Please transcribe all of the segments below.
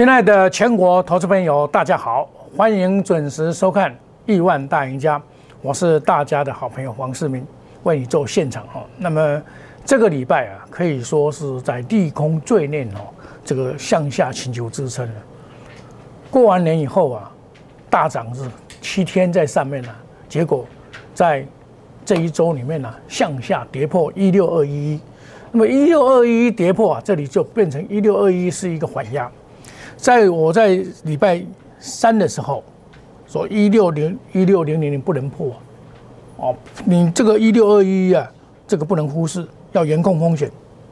亲爱的全国投资朋友，大家好，欢迎准时收看《亿万大赢家》，我是大家的好朋友黄世明，为你做现场哈。那么这个礼拜啊，可以说是在利空最念哦，这个向下请求支撑了。过完年以后啊，大涨是七天在上面呢，结果在这一周里面呢，向下跌破一六二一一。那么一六二一跌破啊，这里就变成一六二一是一个缓压。在我在礼拜三的时候说一六零一六零零零不能破哦，你这个一六二一啊，这个不能忽视，要严控风险。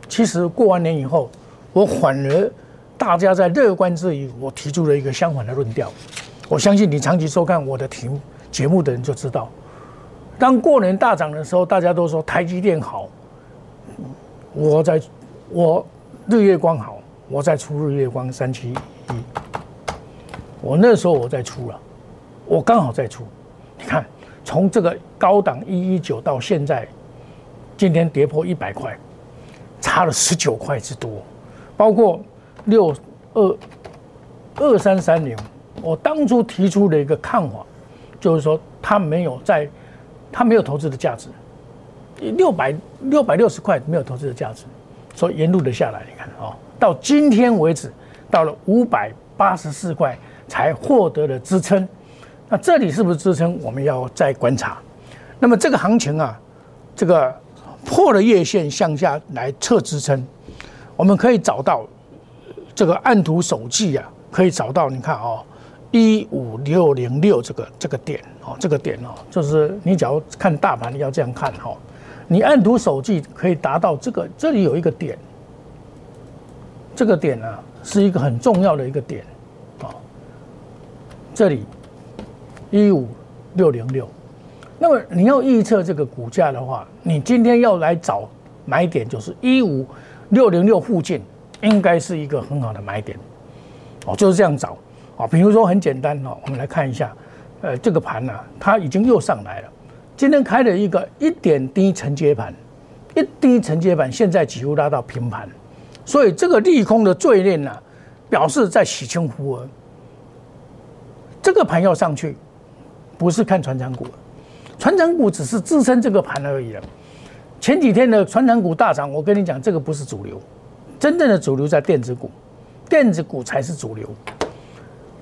其实过完年以后，我反而大家在乐观之余，我提出了一个相反的论调。我相信你长期收看我的题目节目的人就知道，当过年大涨的时候，大家都说台积电好，我在我日月光好，我在出日月光三七。我那时候我在出了，我刚好在出。你看，从这个高档一一九到现在，今天跌破一百块，差了十九块之多。包括六二二三三零，我当初提出的一个看法，就是说它没有在，它没有投资的价值。六百六百六十块没有投资的价值，所以沿路的下来，你看啊，到今天为止。到了五百八十四块才获得了支撑，那这里是不是支撑？我们要再观察。那么这个行情啊，这个破了月线向下来测支撑，我们可以找到这个按图手记啊，可以找到你看哦，一五六零六这个这个点哦，这个点哦，就是你只要看大盘要这样看哈，你按图手记可以达到这个，这里有一个点，这个点呢。是一个很重要的一个点，啊，这里一五六零六，那么你要预测这个股价的话，你今天要来找买点，就是一五六零六附近，应该是一个很好的买点，哦，就是这样找，啊，比如说很简单哦，我们来看一下，呃，这个盘呢，它已经又上来了，今天开了一个一点低承接盘，一低承接盘，现在几乎拉到平盘。所以这个利空的罪孽呢，表示在洗清福额。这个盘要上去，不是看船长股，船长股只是支撑这个盘而已了。前几天的船长股大涨，我跟你讲，这个不是主流，真正的主流在电子股，电子股才是主流。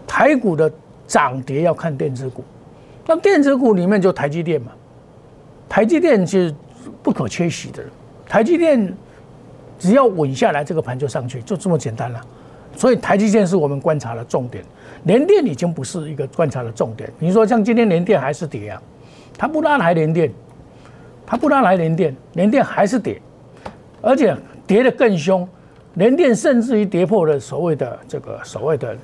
台股的涨跌要看电子股，那电子股里面就台积电嘛，台积电是不可缺席的，台积电。只要稳下来，这个盘就上去，就这么简单了。所以台积电是我们观察的重点，联电已经不是一个观察的重点。比如说像今天联电还是跌啊，它不拉来联电，它不拉来联电，联电还是跌，而且跌得更凶，联电甚至于跌破了所谓的这个所谓的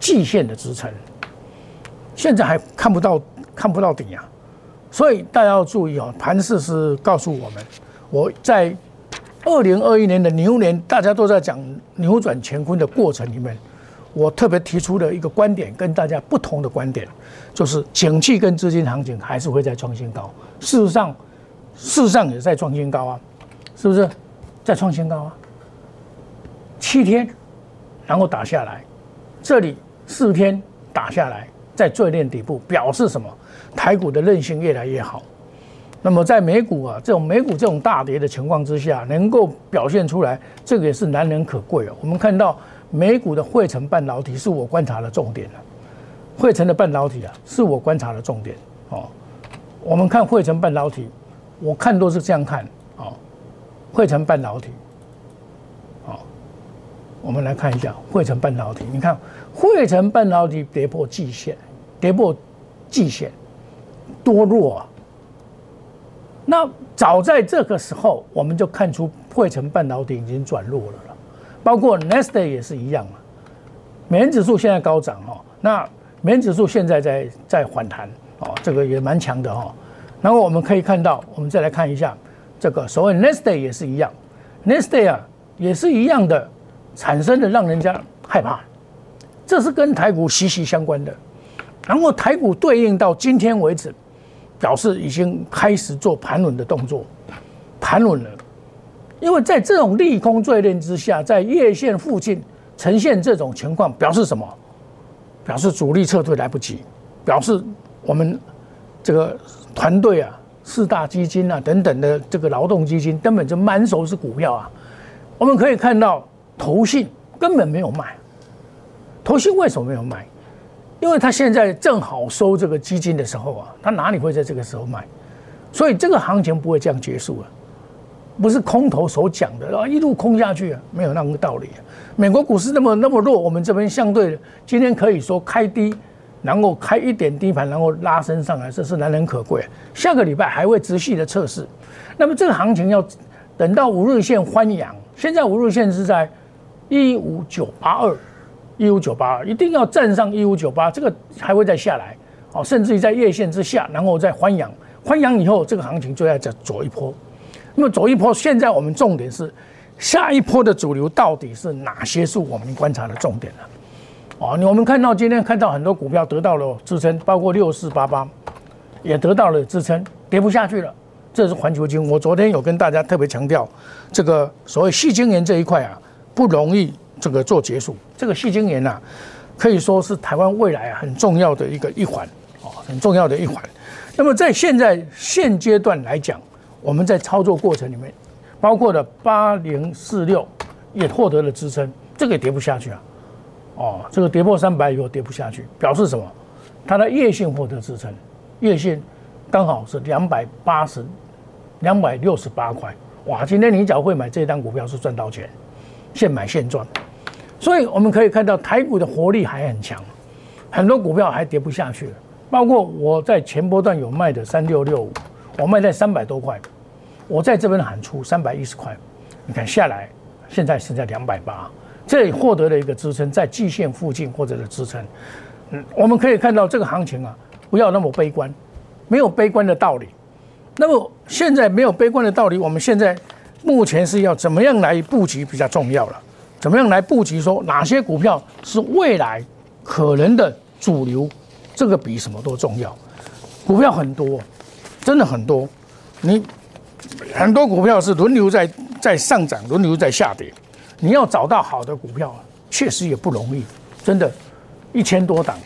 季线的支撑，现在还看不到看不到底啊。所以大家要注意哦，盘势是告诉我们，我在。二零二一年的牛年，大家都在讲扭转乾坤的过程里面，我特别提出的一个观点，跟大家不同的观点，就是景气跟资金行情还是会在创新高。事实上，事实上也在创新高啊，是不是？在创新高啊，七天，然后打下来，这里四天打下来，在最练底部，表示什么？台股的韧性越来越好。那么在美股啊，这种美股这种大跌的情况之下，能够表现出来，这个也是难能可贵啊。我们看到美股的汇成半导体是我观察的重点了，汇成的半导体啊，是我观察的重点哦。我们看汇成半导体，我看都是这样看哦。汇成半导体，好，我们来看一下汇成半导体。你看汇成半导体跌破季线，跌破季线，多弱啊！那早在这个时候，我们就看出汇成半导体已经转弱了了，包括 n e s t a 也是一样啊。美元指数现在高涨哈，那美元指数现在在在反弹哦，这个也蛮强的哈。然后我们可以看到，我们再来看一下这个所谓 n e s t a 也是一样 n e s t a 啊也是一样的，产生的让人家害怕，这是跟台股息息相关的。然后台股对应到今天为止。表示已经开始做盘稳的动作，盘稳了，因为在这种利空坠炼之下，在月线附近呈现这种情况，表示什么？表示主力撤退来不及，表示我们这个团队啊、四大基金啊等等的这个劳动基金根本就满手是股票啊。我们可以看到，投信根本没有卖。投信为什么没有卖？因为他现在正好收这个基金的时候啊，他哪里会在这个时候卖？所以这个行情不会这样结束啊。不是空头所讲的啊，一路空下去，没有那个道理。美国股市那么那么弱，我们这边相对今天可以说开低，然后开一点低盘，然后拉升上来，这是难能可贵。下个礼拜还会持续的测试，那么这个行情要等到五日线翻阳，现在五日线是在一五九八二，一五九八一定要站上一五九八，这个还会再下来，哦，甚至于在月线之下，然后再翻阳，翻阳以后，这个行情就要再走一波。那么走一波，现在我们重点是下一波的主流到底是哪些？是我们观察的重点了。哦，你我们看到今天看到很多股票得到了支撑，包括六四八八也得到了支撑，跌不下去了。这是环球金，我昨天有跟大家特别强调，这个所谓细晶圆这一块啊，不容易这个做结束。这个细晶圆呐，可以说是台湾未来啊很重要的一个一环，哦，很重要的一环。那么在现在现阶段来讲，我们在操作过程里面，包括了八零四六也获得了支撑，这个也跌不下去啊。哦，这个跌破三百以后跌不下去，表示什么？它的月线获得支撑，月线刚好是两百八十、两百六十八块。哇，今天你只要会买这单股票是赚到钱，现买现赚。所以我们可以看到台股的活力还很强，很多股票还跌不下去，包括我在前波段有卖的三六六五，我卖在三百多块。我在这边喊出三百一十块，你看下来，现在是在两百八，这里获得了一个支撑，在季线附近获得的支撑。嗯，我们可以看到这个行情啊，不要那么悲观，没有悲观的道理。那么现在没有悲观的道理，我们现在目前是要怎么样来布局比较重要了？怎么样来布局？说哪些股票是未来可能的主流？这个比什么都重要。股票很多，真的很多，你。很多股票是轮流在在上涨，轮流在下跌。你要找到好的股票，确实也不容易，真的，一千多档，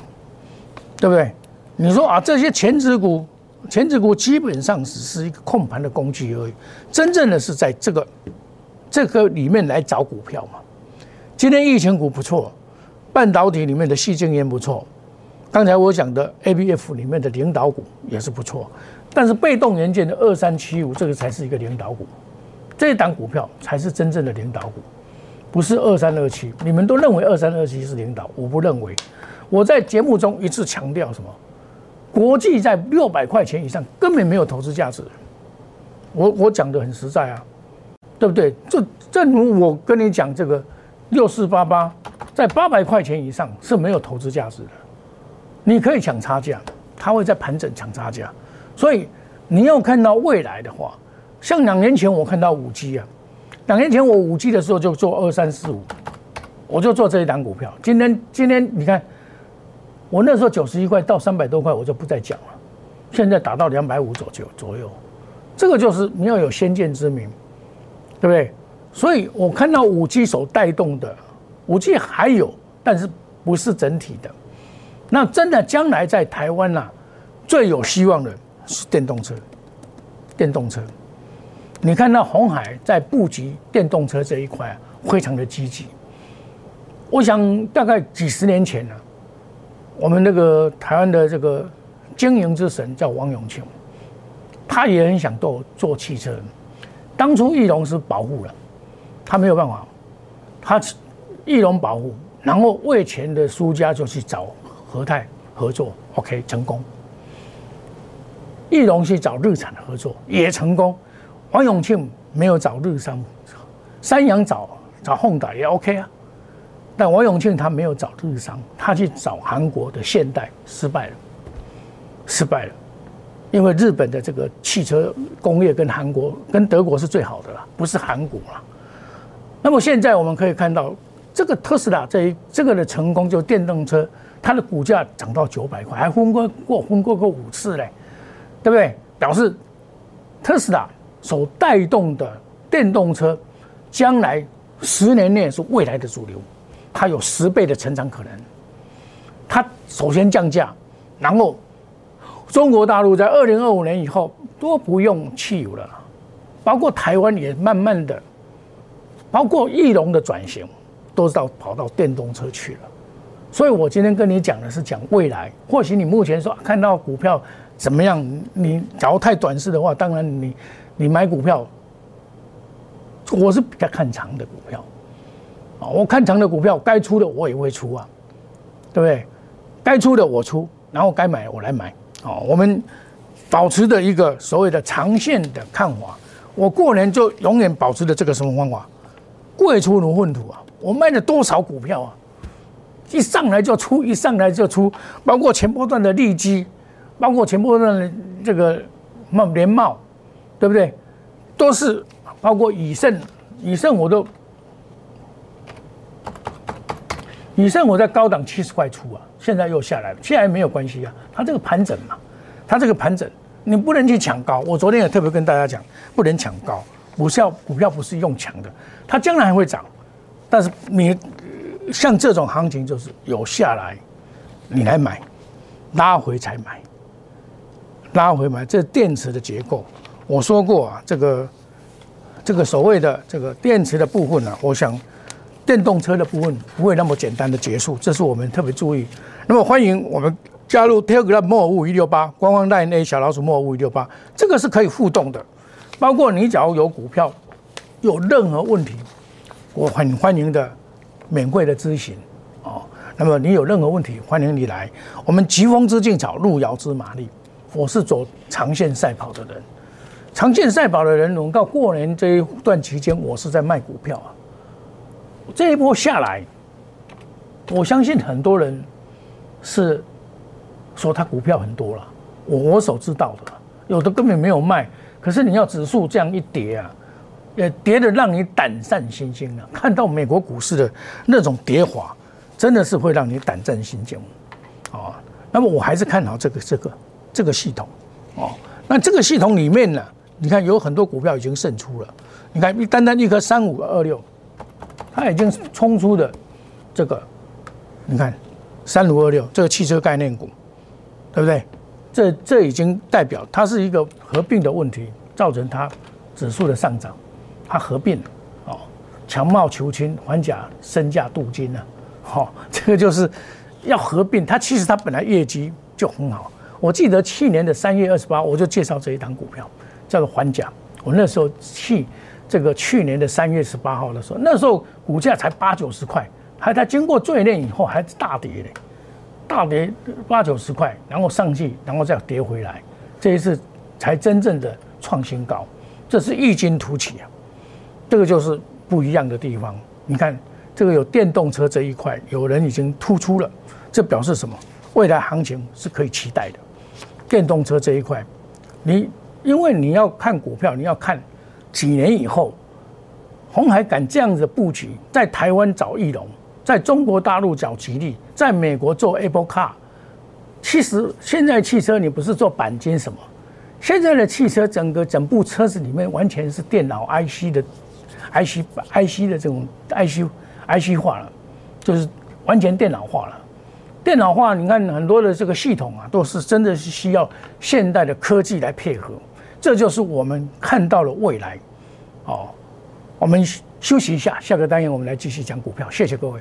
对不对？你说啊，这些前指股，前指股基本上只是一个控盘的工具而已。真正的是在这个这个里面来找股票嘛。今天疫情股不错，半导体里面的细晶圆不错，刚才我讲的 A B F 里面的领导股也是不错。但是被动元件的二三七五这个才是一个领导股，这一档股票才是真正的领导股，不是二三二七。你们都认为二三二七是领导，我不认为。我在节目中一次强调什么？国际在六百块钱以上根本没有投资价值。我我讲的很实在啊，对不对？这正如我跟你讲，这个六四八八在八百块钱以上是没有投资价值的。你可以抢差价，它会在盘整抢差价。所以你要看到未来的话，像两年前我看到五 G 啊，两年前我五 G 的时候就做二三四五，我就做这一档股票。今天今天你看，我那时候九十一块到三百多块，我就不再讲了。现在达到两百五左右左右，这个就是你要有先见之明，对不对？所以我看到五 G 所带动的五 G 还有，但是不是整体的。那真的将来在台湾呐，最有希望的。是电动车，电动车，你看到红海在布局电动车这一块啊，非常的积极。我想大概几十年前呢，我们那个台湾的这个经营之神叫王永庆，他也很想做做汽车。当初翼龙是保护了，他没有办法，他翼龙保护，然后为钱的输家就去找和泰合作，OK 成功。易龙去找日产合作也成功，王永庆没有找日商，三洋找找宏达也 OK 啊，但王永庆他没有找日商，他去找韩国的现代失败了，失败了，因为日本的这个汽车工业跟韩国跟德国是最好的了，不是韩国了。那么现在我们可以看到，这个特斯拉这一这个的成功，就电动车它的股价涨到九百块，还昏过过昏过过五次嘞。对不对？表示特斯拉所带动的电动车，将来十年内是未来的主流。它有十倍的成长可能。它首先降价，然后中国大陆在二零二五年以后都不用汽油了，包括台湾也慢慢的，包括翼龙的转型，都是到跑到电动车去了。所以我今天跟你讲的是讲未来，或许你目前说看到股票怎么样，你假如太短视的话，当然你你买股票，我是比较看长的股票，啊，我看长的股票，该出的我也会出啊，对不对？该出的我出，然后该买我来买，哦，我们保持的一个所谓的长线的看法，我过年就永远保持的这个什么方法？贵出如粪土啊！我卖了多少股票啊？一上来就出，一上来就出，包括前波段的利基，包括前波段的这个茂联茂，对不对？都是包括以盛，以盛我都，以盛我在高档七十块出啊，现在又下来了，现在没有关系啊，它这个盘整嘛，它这个盘整，你不能去抢高。我昨天也特别跟大家讲，不能抢高，股票股票不是用抢的，它将来还会涨，但是你。像这种行情就是有下来，你来买，拉回才买，拉回买。这电池的结构，我说过啊，这个这个所谓的这个电池的部分呢，我想电动车的部分不会那么简单的结束，这是我们特别注意。那么欢迎我们加入 Telegram 莫五一六八官方代 A 小老鼠莫五五一六八，这个是可以互动的，包括你假如有股票有任何问题，我很欢迎的。免费的咨询，哦，那么你有任何问题，欢迎你来。我们疾风知劲草，路遥知马力。我是走长线赛跑的人，长线赛跑的人，我到过年这一段期间，我是在卖股票啊。这一波下来，我相信很多人是说他股票很多了，我我所知道的，有的根本没有卖。可是你要指数这样一跌啊。也跌的让你胆战心惊了。看到美国股市的那种跌滑，真的是会让你胆战心惊，啊。那么我还是看好这个这个这个系统，哦。那这个系统里面呢，你看有很多股票已经胜出了。你看，单单一颗三五二六，它已经冲出的这个，你看三五二六这个汽车概念股，对不对？这这已经代表它是一个合并的问题，造成它指数的上涨。它合并，哦，强茂求亲，还甲身价镀金呢，好，这个就是要合并。它其实它本来业绩就很好。我记得去年的三月二十八，我就介绍这一档股票，叫做环甲。我那时候去这个去年的三月十八号的时候，那时候股价才八九十块，还在经过最炼以后还大跌嘞，大跌八九十块，然后上去，然后再跌回来，这一次才真正的创新高，这是异军突起啊。这个就是不一样的地方。你看，这个有电动车这一块，有人已经突出了，这表示什么？未来行情是可以期待的。电动车这一块，你因为你要看股票，你要看几年以后，红海敢这样子布局，在台湾找翼龙，在中国大陆找吉利，在美国做 Apple Car。其实现在汽车你不是做钣金什么，现在的汽车整个整部车子里面完全是电脑 IC 的。IC IC 的这种 IC IC 化了，就是完全电脑化了。电脑化，你看很多的这个系统啊，都是真的是需要现代的科技来配合。这就是我们看到了未来。哦，我们休息一下，下个单元我们来继续讲股票。谢谢各位。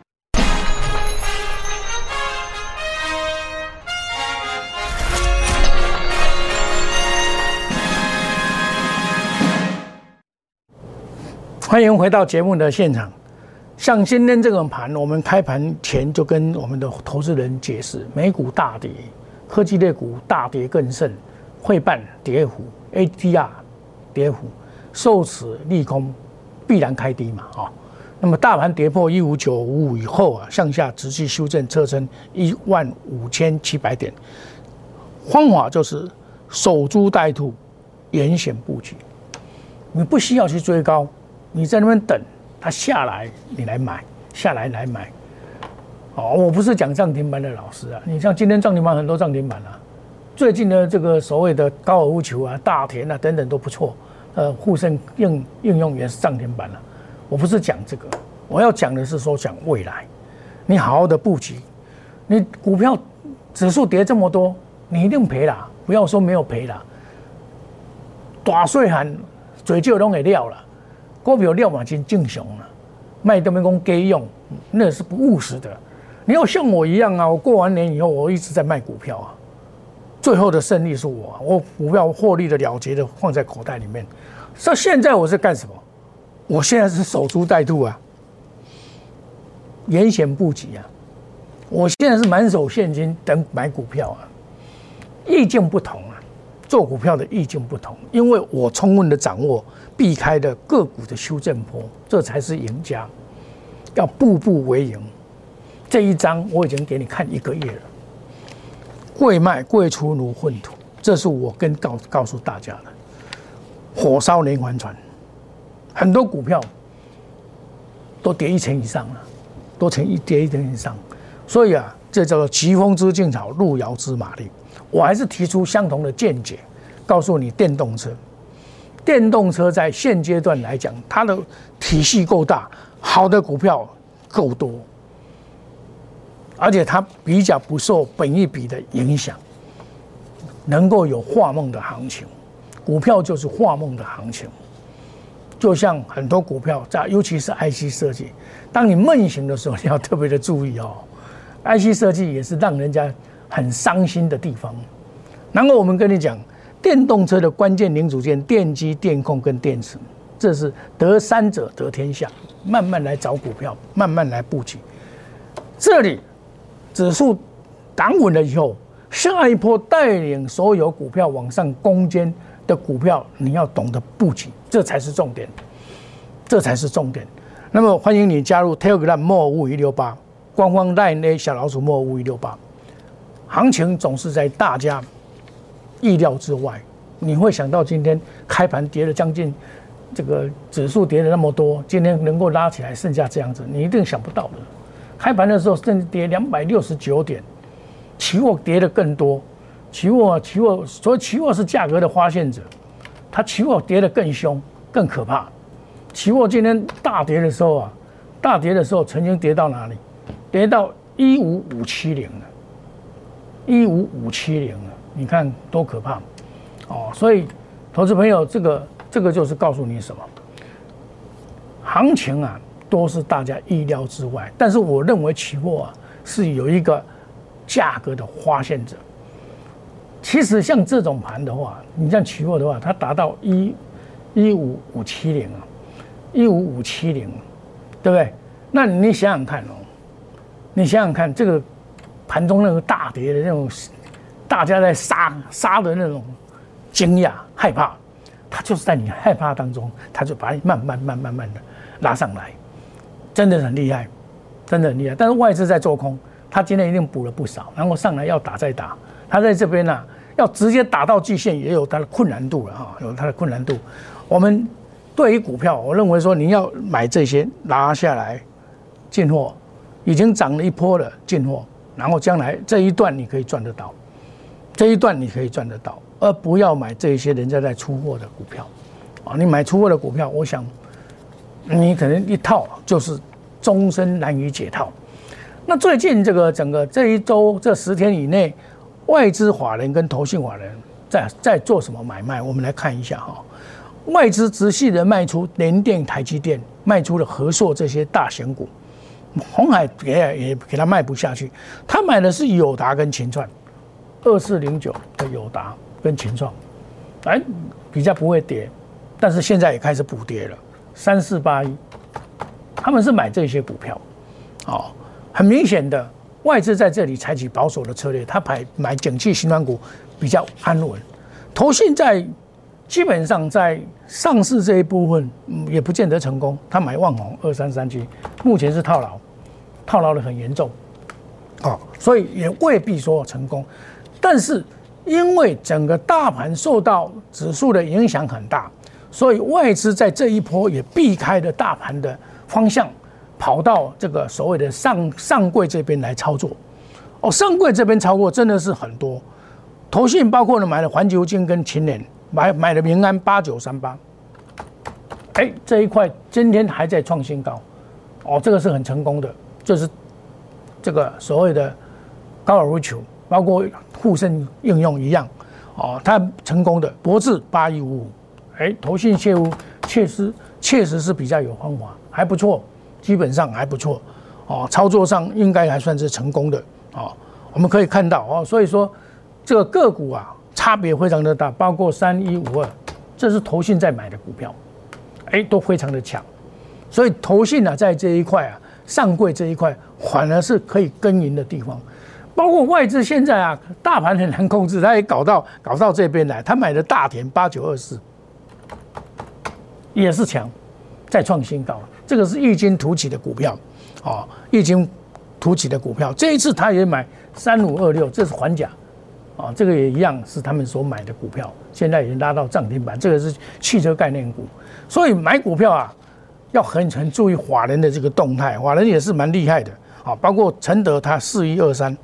欢迎回到节目的现场。像今天这个盘，我们开盘前就跟我们的投资人解释，美股大跌，科技类股大跌更甚，汇办跌幅，ATR 跌幅，受此利空，必然开低嘛啊。那么大盘跌破一五九五以后啊，向下持续修正，测称一万五千七百点。方法就是守株待兔，严选布局，你不需要去追高。你在那边等它下来，你来买下来来买。哦，我不是讲涨停板的老师啊。你像今天涨停板很多涨停板啊，最近的这个所谓的高尔夫球啊、大田啊等等都不错。呃，沪深应应用也是涨停板了。我不是讲这个，我要讲的是说讲未来。你好好的布局，你股票指数跌这么多，你一定赔了。不要说没有赔了，大岁喊嘴就拢给撂了。股票料嘛真正常了，卖都没讲给用，那是不务实的。你要像我一样啊，我过完年以后，我一直在卖股票啊，最后的胜利是我，我股票获利的了结的放在口袋里面。说现在我是干什么？我现在是守株待兔啊，严险不及啊。我现在是满手现金等买股票啊，意见不同。做股票的意境不同，因为我充分的掌握避开的个股的修正波，这才是赢家。要步步为营，这一章我已经给你看一个月了。贵卖贵出如粪土，这是我跟告告诉大家的。火烧连环船，很多股票都跌一成以上了，都成一跌一成以上，所以啊，这叫做疾风知劲草，路遥知马力。我还是提出相同的见解，告诉你，电动车，电动车在现阶段来讲，它的体系够大，好的股票够多，而且它比较不受本一比的影响，能够有画梦的行情。股票就是画梦的行情，就像很多股票在，尤其是 IC 设计，当你梦醒的时候，你要特别的注意哦。IC 设计也是让人家。很伤心的地方，然后我们跟你讲，电动车的关键零组件，电机、电控跟电池，这是得三者得天下。慢慢来找股票，慢慢来布局。这里指数挡稳了以后，下一波带领所有股票往上攻坚的股票，你要懂得布局，这才是重点，这才是重点。那么欢迎你加入 Telegram 莫五一六八官方 Line A 小老鼠莫五一六八。行情总是在大家意料之外，你会想到今天开盘跌了将近，这个指数跌了那么多，今天能够拉起来，剩下这样子，你一定想不到的。开盘的时候甚至跌两百六十九点，期货跌的更多，期货期货所以期货是价格的发现者，它期货跌的更凶、更可怕。期货今天大跌的时候啊，大跌的时候曾经跌到哪里？跌到一五五七零了。一五五七零了，你看多可怕哦！所以，投资朋友，这个这个就是告诉你什么？行情啊，都是大家意料之外。但是，我认为期货啊是有一个价格的发现者。其实，像这种盘的话，你像期货的话，它达到一一五五七零啊，一五五七零，对不对？那你想想看哦，你想想看这个。盘中那个大跌的那种，大家在杀杀的那种惊讶害怕，它就是在你害怕当中，它就把你慢慢慢慢慢的拉上来，真的很厉害，真的很厉害。但是外资在做空，它今天一定补了不少，然后上来要打再打，它在这边呢要直接打到季线也有它的困难度了哈，有它的困难度。我们对于股票，我认为说你要买这些拉下来进货，已经涨了一波了进货。然后将来这一段你可以赚得到，这一段你可以赚得到，而不要买这些人家在出货的股票，啊，你买出货的股票，我想你可能一套就是终身难以解套。那最近这个整个这一周这十天以内，外资法人跟投信法人在在做什么买卖？我们来看一下哈。外资直系的卖出联电、台积电，卖出了和硕这些大型股，红海也也给他卖不下去。他买的是友达跟秦创，二四零九的友达跟秦创，哎，比较不会跌，但是现在也开始补跌了。三四八一，他们是买这些股票，哦，很明显的外资在这里采取保守的策略，他买买景气新软股比较安稳，投信在。基本上在上市这一部分，也不见得成功。他买万宏二三三七，目前是套牢，套牢的很严重，哦，所以也未必说成功。但是因为整个大盘受到指数的影响很大，所以外资在这一波也避开了大盘的方向，跑到这个所谓的上上柜这边来操作。哦，上柜这边操作真的是很多，投信包括了买了环球金跟秦联。买买了平安八九三八，哎，这一块今天还在创新高，哦，这个是很成功的，就是这个所谓的高尔夫球，包括护身应用一样，哦，它成功的。博智八一五五，哎，投信切入确实确实是比较有方法，还不错，基本上还不错，哦，操作上应该还算是成功的，哦，我们可以看到哦，所以说这个个股啊。差别非常的大，包括三一五二，这是投信在买的股票，哎，都非常的强，所以投信呢在这一块啊，上柜这一块反而是可以耕耘的地方，包括外资现在啊，大盘很难控制，他也搞到搞到这边来，他买的大田八九二四，也是强，再创新高，这个是异军突起的股票，哦，异军突起的股票，这一次他也买三五二六，这是环甲。啊，这个也一样是他们所买的股票，现在已经拉到涨停板。这个是汽车概念股，所以买股票啊，要很很注意法人的这个动态。法人也是蛮厉害的啊，包括承德它四一二三，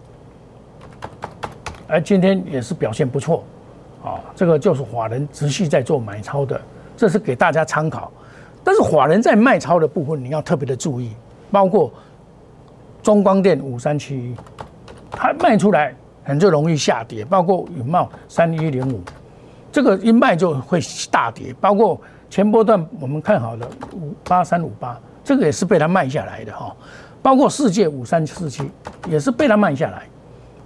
而今天也是表现不错啊。这个就是法人持续在做买超的，这是给大家参考。但是法人在卖超的部分，你要特别的注意，包括中光电五三七一，它卖出来。很就容易下跌，包括永茂三一零五，这个一卖就会大跌。包括前波段我们看好的五八三五八，这个也是被它卖下来的哈。包括世界五三四七也是被它卖下来，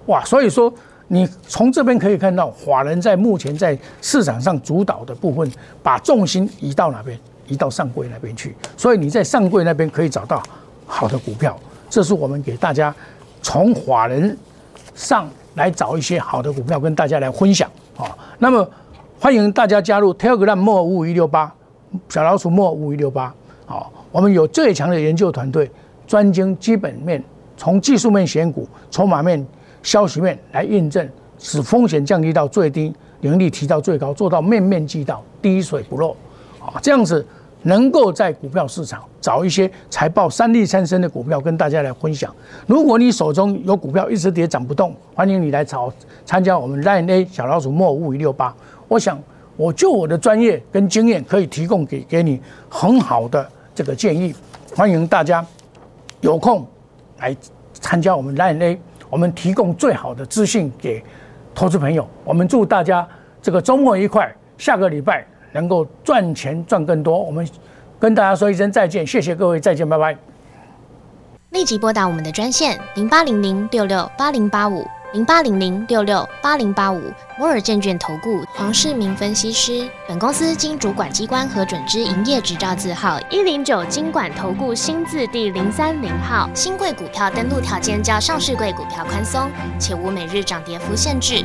哇！所以说你从这边可以看到，华人在目前在市场上主导的部分，把重心移到哪边？移到上柜那边去。所以你在上柜那边可以找到好的股票，这是我们给大家从华人上。来找一些好的股票跟大家来分享啊！那么欢迎大家加入 Telegram 莫五五一六八小老鼠莫五五一六八啊，我们有最强的研究团队，专精基本面，从技术面选股、筹码面、消息面来印证，使风险降低到最低，盈利提到最高，做到面面俱到，滴水不漏啊！这样子。能够在股票市场找一些财报三利三升的股票跟大家来分享。如果你手中有股票一直跌涨不动，欢迎你来找参加我们 Line A 小老鼠莫五五六八。我想，我就我的专业跟经验，可以提供给给你很好的这个建议。欢迎大家有空来参加我们 Line A，我们提供最好的资讯给投资朋友。我们祝大家这个周末愉快，下个礼拜。能够赚钱赚更多，我们跟大家说一声再见，谢谢各位，再见，拜拜。立即拨打我们的专线零八零零六六八零八五零八零零六六八零八五摩尔证券投顾黄世明分析师。本公司经主管机关核准之营业执照字号一零九金管投顾新字第零三零号。新贵股票登录条件较上市贵股票宽松，且无每日涨跌幅限制。